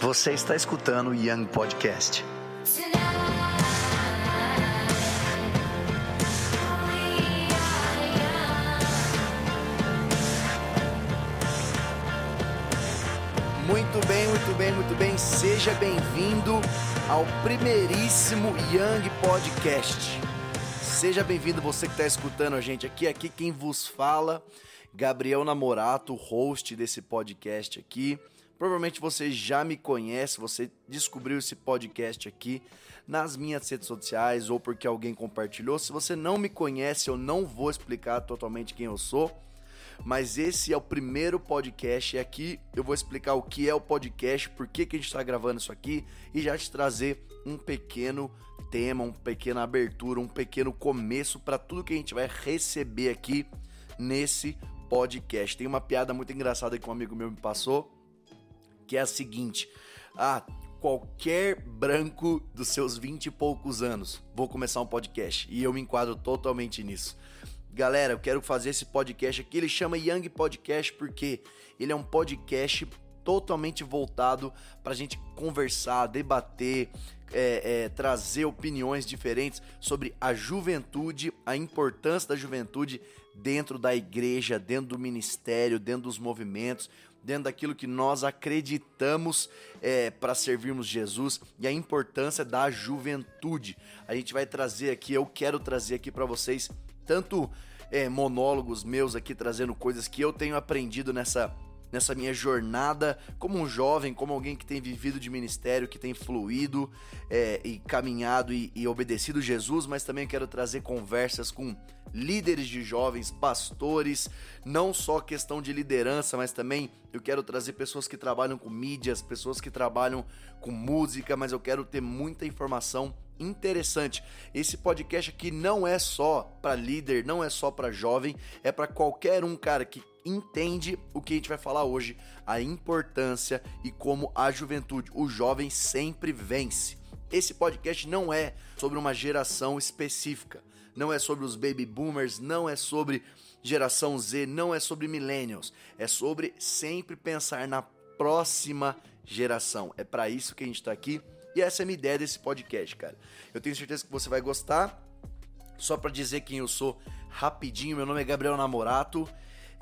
Você está escutando o Young Podcast. Muito bem, muito bem, muito bem. Seja bem-vindo ao primeiríssimo Young Podcast. Seja bem-vindo você que está escutando a gente aqui. Aqui quem vos fala, Gabriel Namorato, host desse podcast aqui. Provavelmente você já me conhece, você descobriu esse podcast aqui nas minhas redes sociais ou porque alguém compartilhou. Se você não me conhece, eu não vou explicar totalmente quem eu sou, mas esse é o primeiro podcast e aqui eu vou explicar o que é o podcast, por que, que a gente está gravando isso aqui e já te trazer um pequeno tema, uma pequena abertura, um pequeno começo para tudo que a gente vai receber aqui nesse podcast. Tem uma piada muito engraçada que um amigo meu me passou que é a seguinte: ah, qualquer branco dos seus vinte e poucos anos, vou começar um podcast e eu me enquadro totalmente nisso. Galera, eu quero fazer esse podcast aqui. Ele chama Young Podcast porque ele é um podcast totalmente voltado para a gente conversar, debater, é, é, trazer opiniões diferentes sobre a juventude, a importância da juventude dentro da igreja, dentro do ministério, dentro dos movimentos, dentro daquilo que nós acreditamos é, para servirmos Jesus e a importância da juventude. A gente vai trazer aqui, eu quero trazer aqui para vocês tanto é, monólogos meus aqui trazendo coisas que eu tenho aprendido nessa nessa minha jornada como um jovem, como alguém que tem vivido de ministério, que tem fluído é, e caminhado e, e obedecido Jesus, mas também quero trazer conversas com líderes de jovens, pastores, não só questão de liderança, mas também eu quero trazer pessoas que trabalham com mídias, pessoas que trabalham com música, mas eu quero ter muita informação interessante. Esse podcast aqui não é só para líder, não é só para jovem, é para qualquer um cara que entende o que a gente vai falar hoje, a importância e como a juventude, o jovem sempre vence. Esse podcast não é sobre uma geração específica não é sobre os baby boomers, não é sobre geração Z, não é sobre millennials, é sobre sempre pensar na próxima geração. É para isso que a gente está aqui e essa é a minha ideia desse podcast, cara. Eu tenho certeza que você vai gostar. Só para dizer quem eu sou rapidinho, meu nome é Gabriel Namorato.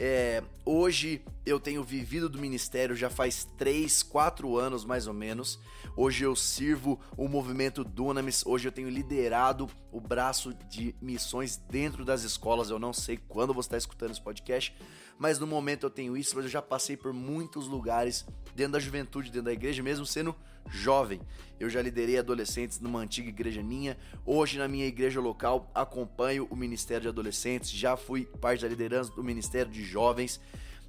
É, hoje eu tenho vivido do ministério já faz 3, 4 anos mais ou menos. Hoje eu sirvo o movimento Dunamis, hoje eu tenho liderado o braço de missões dentro das escolas. Eu não sei quando você está escutando esse podcast, mas no momento eu tenho isso, mas eu já passei por muitos lugares dentro da juventude, dentro da igreja, mesmo sendo jovem. Eu já liderei adolescentes numa antiga igreja minha. Hoje, na minha igreja local, acompanho o Ministério de Adolescentes. Já fui parte da liderança do Ministério de Jovens.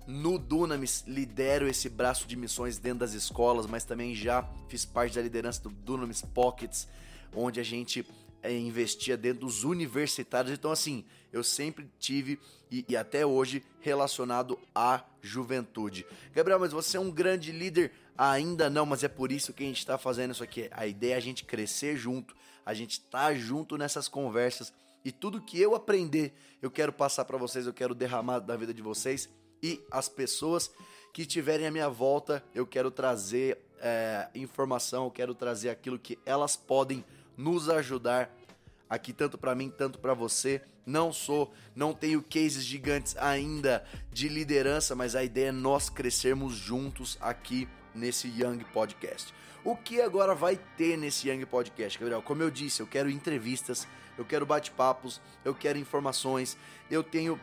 No Dunamis, lidero esse braço de missões dentro das escolas, mas também já fiz parte da liderança do Dunamis Pockets, onde a gente é, investia dentro dos universitários. Então, assim, eu sempre tive e, e, até hoje relacionado à juventude. Gabriel, mas você é um grande líder? Ainda não, mas é por isso que a gente está fazendo isso aqui. A ideia é a gente crescer junto, a gente tá junto nessas conversas e tudo que eu aprender, eu quero passar para vocês, eu quero derramar da vida de vocês e as pessoas que estiverem à minha volta, eu quero trazer é, informação, eu quero trazer aquilo que elas podem nos ajudar aqui tanto para mim, tanto para você. Não sou, não tenho cases gigantes ainda de liderança, mas a ideia é nós crescermos juntos aqui nesse Young Podcast. O que agora vai ter nesse Young Podcast, Gabriel? Como eu disse, eu quero entrevistas, eu quero bate-papos, eu quero informações, eu tenho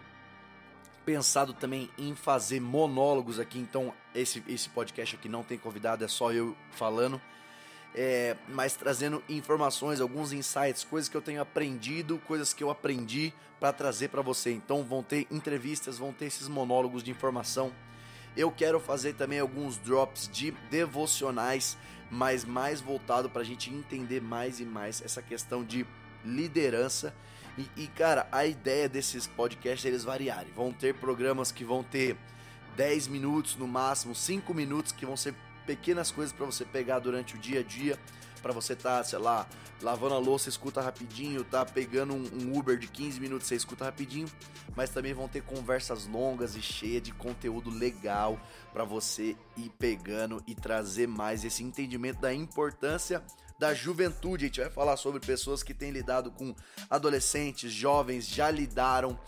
pensado também em fazer monólogos aqui, então esse, esse podcast aqui não tem convidado, é só eu falando é, mas trazendo informações, alguns insights, coisas que eu tenho aprendido, coisas que eu aprendi para trazer para você. Então vão ter entrevistas, vão ter esses monólogos de informação. Eu quero fazer também alguns drops de devocionais, mas mais voltado para a gente entender mais e mais essa questão de liderança. E, e, cara, a ideia desses podcasts é eles variarem. Vão ter programas que vão ter 10 minutos no máximo, 5 minutos que vão ser pequenas coisas para você pegar durante o dia a dia. para você tá, sei lá, lavando a louça, escuta rapidinho, tá pegando um, um, Uber de 15 minutos, você escuta rapidinho, mas também vão ter conversas longas e cheias de conteúdo legal para você ir pegando e trazer mais esse entendimento da importância da juventude. A gente vai falar sobre pessoas que têm lidado com adolescentes, jovens, já lidaram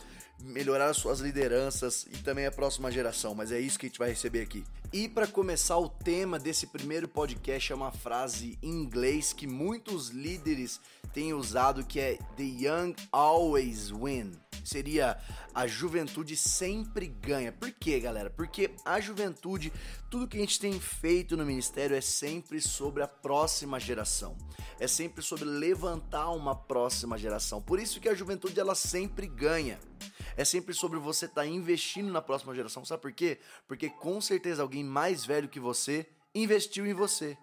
melhorar suas lideranças e também a próxima geração, mas é isso que a gente vai receber aqui. E para começar o tema desse primeiro podcast é uma frase em inglês que muitos líderes têm usado que é the young always win. Seria a juventude sempre ganha. Por quê, galera? Porque a juventude, tudo que a gente tem feito no ministério é sempre sobre a próxima geração. É sempre sobre levantar uma próxima geração. Por isso que a juventude ela sempre ganha. É sempre sobre você estar tá investindo na próxima geração. Sabe por quê? Porque com certeza alguém mais velho que você investiu em você.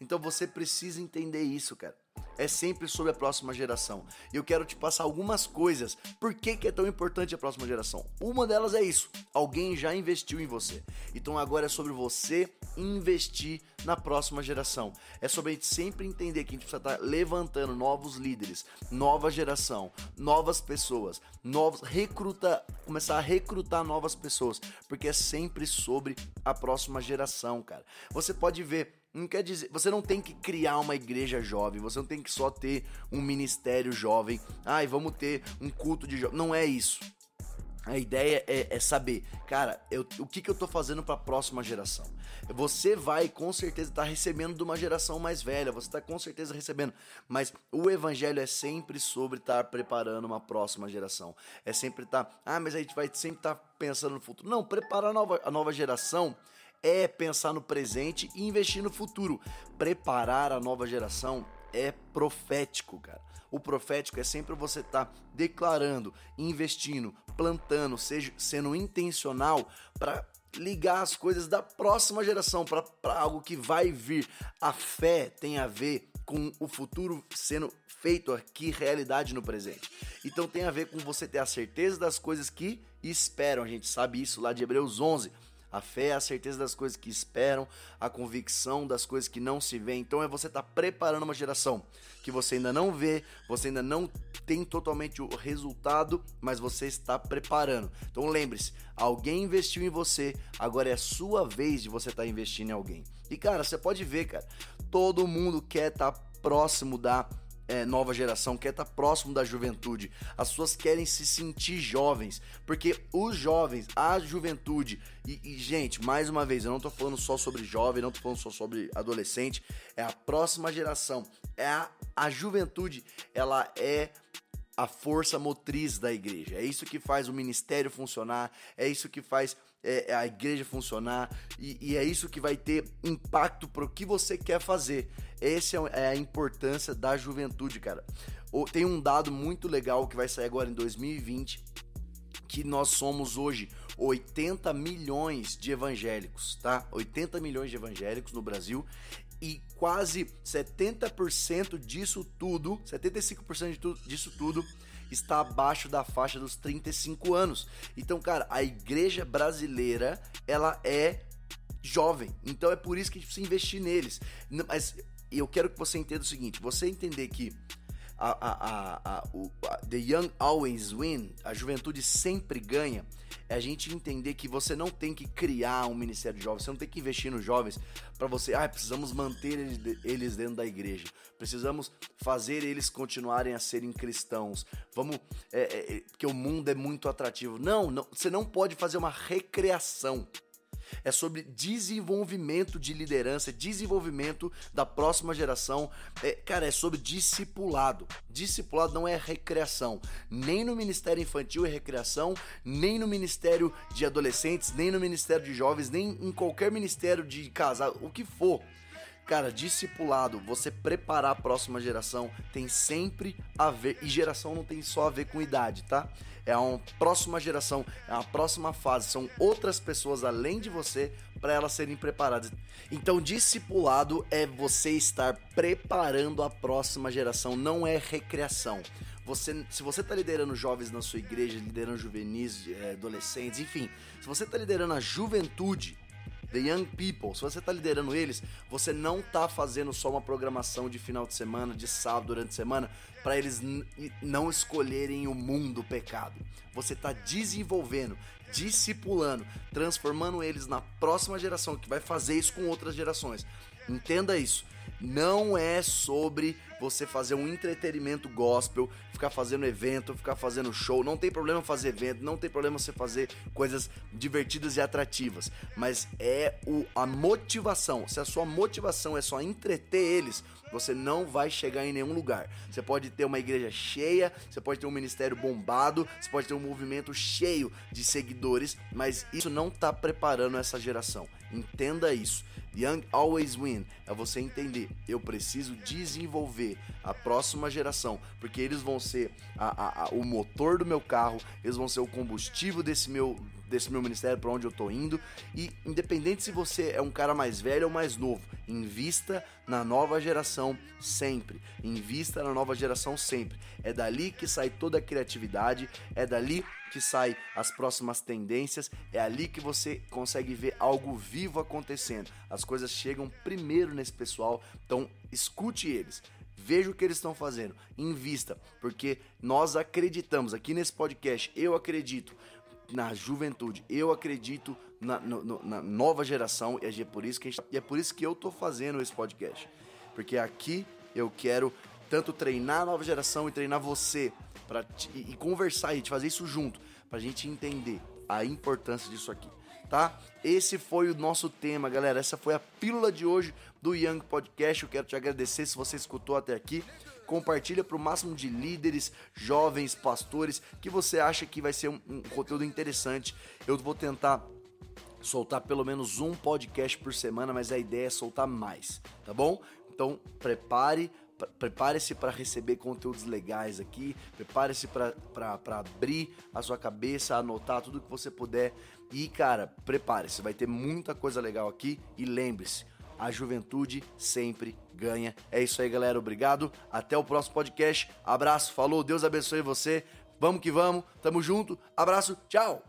Então você precisa entender isso, cara é sempre sobre a próxima geração. E eu quero te passar algumas coisas. Por que, que é tão importante a próxima geração? Uma delas é isso: alguém já investiu em você. Então agora é sobre você investir na próxima geração. É sobre a gente sempre entender que a gente precisa estar levantando novos líderes, nova geração, novas pessoas, novos recruta, começar a recrutar novas pessoas, porque é sempre sobre a próxima geração, cara. Você pode ver não quer dizer, você não tem que criar uma igreja jovem, você não tem que só ter um ministério jovem. Ai, vamos ter um culto de jovem. Não é isso. A ideia é, é saber, cara, eu, o que, que eu tô fazendo para a próxima geração. Você vai com certeza estar tá recebendo de uma geração mais velha, você está com certeza recebendo, mas o evangelho é sempre sobre estar tá preparando uma próxima geração. É sempre estar, tá, ah, mas a gente vai sempre estar tá pensando no futuro. Não, preparar a nova, a nova geração é pensar no presente e investir no futuro. Preparar a nova geração é profético, cara. O profético é sempre você estar tá declarando, investindo, plantando, seja sendo intencional para ligar as coisas da próxima geração para algo que vai vir. A fé tem a ver com o futuro sendo feito aqui realidade no presente. Então tem a ver com você ter a certeza das coisas que esperam. A gente sabe isso lá de Hebreus 11 a fé é a certeza das coisas que esperam, a convicção das coisas que não se vê. Então é você estar tá preparando uma geração que você ainda não vê, você ainda não tem totalmente o resultado, mas você está preparando. Então lembre-se, alguém investiu em você, agora é sua vez de você estar tá investindo em alguém. E cara, você pode ver, cara, todo mundo quer estar tá próximo da é, nova geração, quer estar tá próximo da juventude. As pessoas querem se sentir jovens, porque os jovens, a juventude, e, e, gente, mais uma vez, eu não tô falando só sobre jovem, não tô falando só sobre adolescente, é a próxima geração, é a, a juventude, ela é a força motriz da igreja. É isso que faz o ministério funcionar, é isso que faz é, a igreja funcionar e, e, é isso que vai ter impacto para o que você quer fazer. Essa é, é a importância da juventude, cara. Tem um dado muito legal que vai sair agora em 2020 que nós somos hoje 80 milhões de evangélicos, tá? 80 milhões de evangélicos no Brasil e quase 70% disso tudo, 75% disso tudo está abaixo da faixa dos 35 anos. Então, cara, a igreja brasileira, ela é jovem. Então é por isso que a gente precisa investir neles. Mas eu quero que você entenda o seguinte, você entender que a, a, a, o, The Young Always Win, a juventude sempre ganha, é a gente entender que você não tem que criar um ministério de jovens, você não tem que investir nos jovens para você, ah, precisamos manter eles dentro da igreja, precisamos fazer eles continuarem a serem cristãos, vamos, é, é, é porque o mundo é muito atrativo. Não, não, você não pode fazer uma recreação é sobre desenvolvimento de liderança, desenvolvimento da próxima geração. É, cara, é sobre discipulado. Discipulado não é recreação. Nem no Ministério Infantil é recreação, nem no Ministério de Adolescentes, nem no Ministério de Jovens, nem em qualquer ministério de casal, o que for. Cara, discipulado, você preparar a próxima geração tem sempre a ver, e geração não tem só a ver com idade, tá? É uma próxima geração, é uma próxima fase, são outras pessoas além de você para elas serem preparadas. Então, discipulado é você estar preparando a próxima geração, não é recreação. Você, se você está liderando jovens na sua igreja, liderando juvenis, é, adolescentes, enfim, se você está liderando a juventude, The Young People, se você está liderando eles, você não está fazendo só uma programação de final de semana, de sábado durante a semana, para eles não escolherem o mundo pecado. Você está desenvolvendo, discipulando, transformando eles na próxima geração que vai fazer isso com outras gerações. Entenda isso. Não é sobre você fazer um entretenimento gospel, ficar fazendo evento, ficar fazendo show. Não tem problema fazer evento, não tem problema você fazer coisas divertidas e atrativas. Mas é o, a motivação. Se a sua motivação é só entreter eles, você não vai chegar em nenhum lugar. Você pode ter uma igreja cheia, você pode ter um ministério bombado, você pode ter um movimento cheio de seguidores, mas isso não está preparando essa geração. Entenda isso. Young Always Win. É você entender, eu preciso desenvolver a próxima geração, porque eles vão ser a, a, a, o motor do meu carro, eles vão ser o combustível desse meu desse meu ministério para onde eu tô indo e independente se você é um cara mais velho ou mais novo, invista na nova geração sempre. Invista na nova geração sempre. É dali que sai toda a criatividade, é dali que sai as próximas tendências, é ali que você consegue ver algo vivo acontecendo. As coisas chegam primeiro nesse pessoal, então escute eles. Veja o que eles estão fazendo, invista, porque nós acreditamos aqui nesse podcast, eu acredito na juventude. Eu acredito na, no, na nova geração e é por isso que gente, é por isso que eu tô fazendo esse podcast, porque aqui eu quero tanto treinar a nova geração e treinar você para e, e conversar e fazer isso junto, pra gente entender a importância disso aqui, tá? Esse foi o nosso tema, galera. Essa foi a pílula de hoje do Young Podcast. Eu quero te agradecer se você escutou até aqui compartilha para o máximo de líderes, jovens, pastores, que você acha que vai ser um, um conteúdo interessante. Eu vou tentar soltar pelo menos um podcast por semana, mas a ideia é soltar mais, tá bom? Então prepare prepare-se para receber conteúdos legais aqui, prepare-se para abrir a sua cabeça, anotar tudo que você puder e, cara, prepare-se, vai ter muita coisa legal aqui e lembre-se, a juventude sempre ganha. É isso aí, galera. Obrigado. Até o próximo podcast. Abraço, falou, Deus abençoe você. Vamos que vamos. Tamo junto. Abraço. Tchau.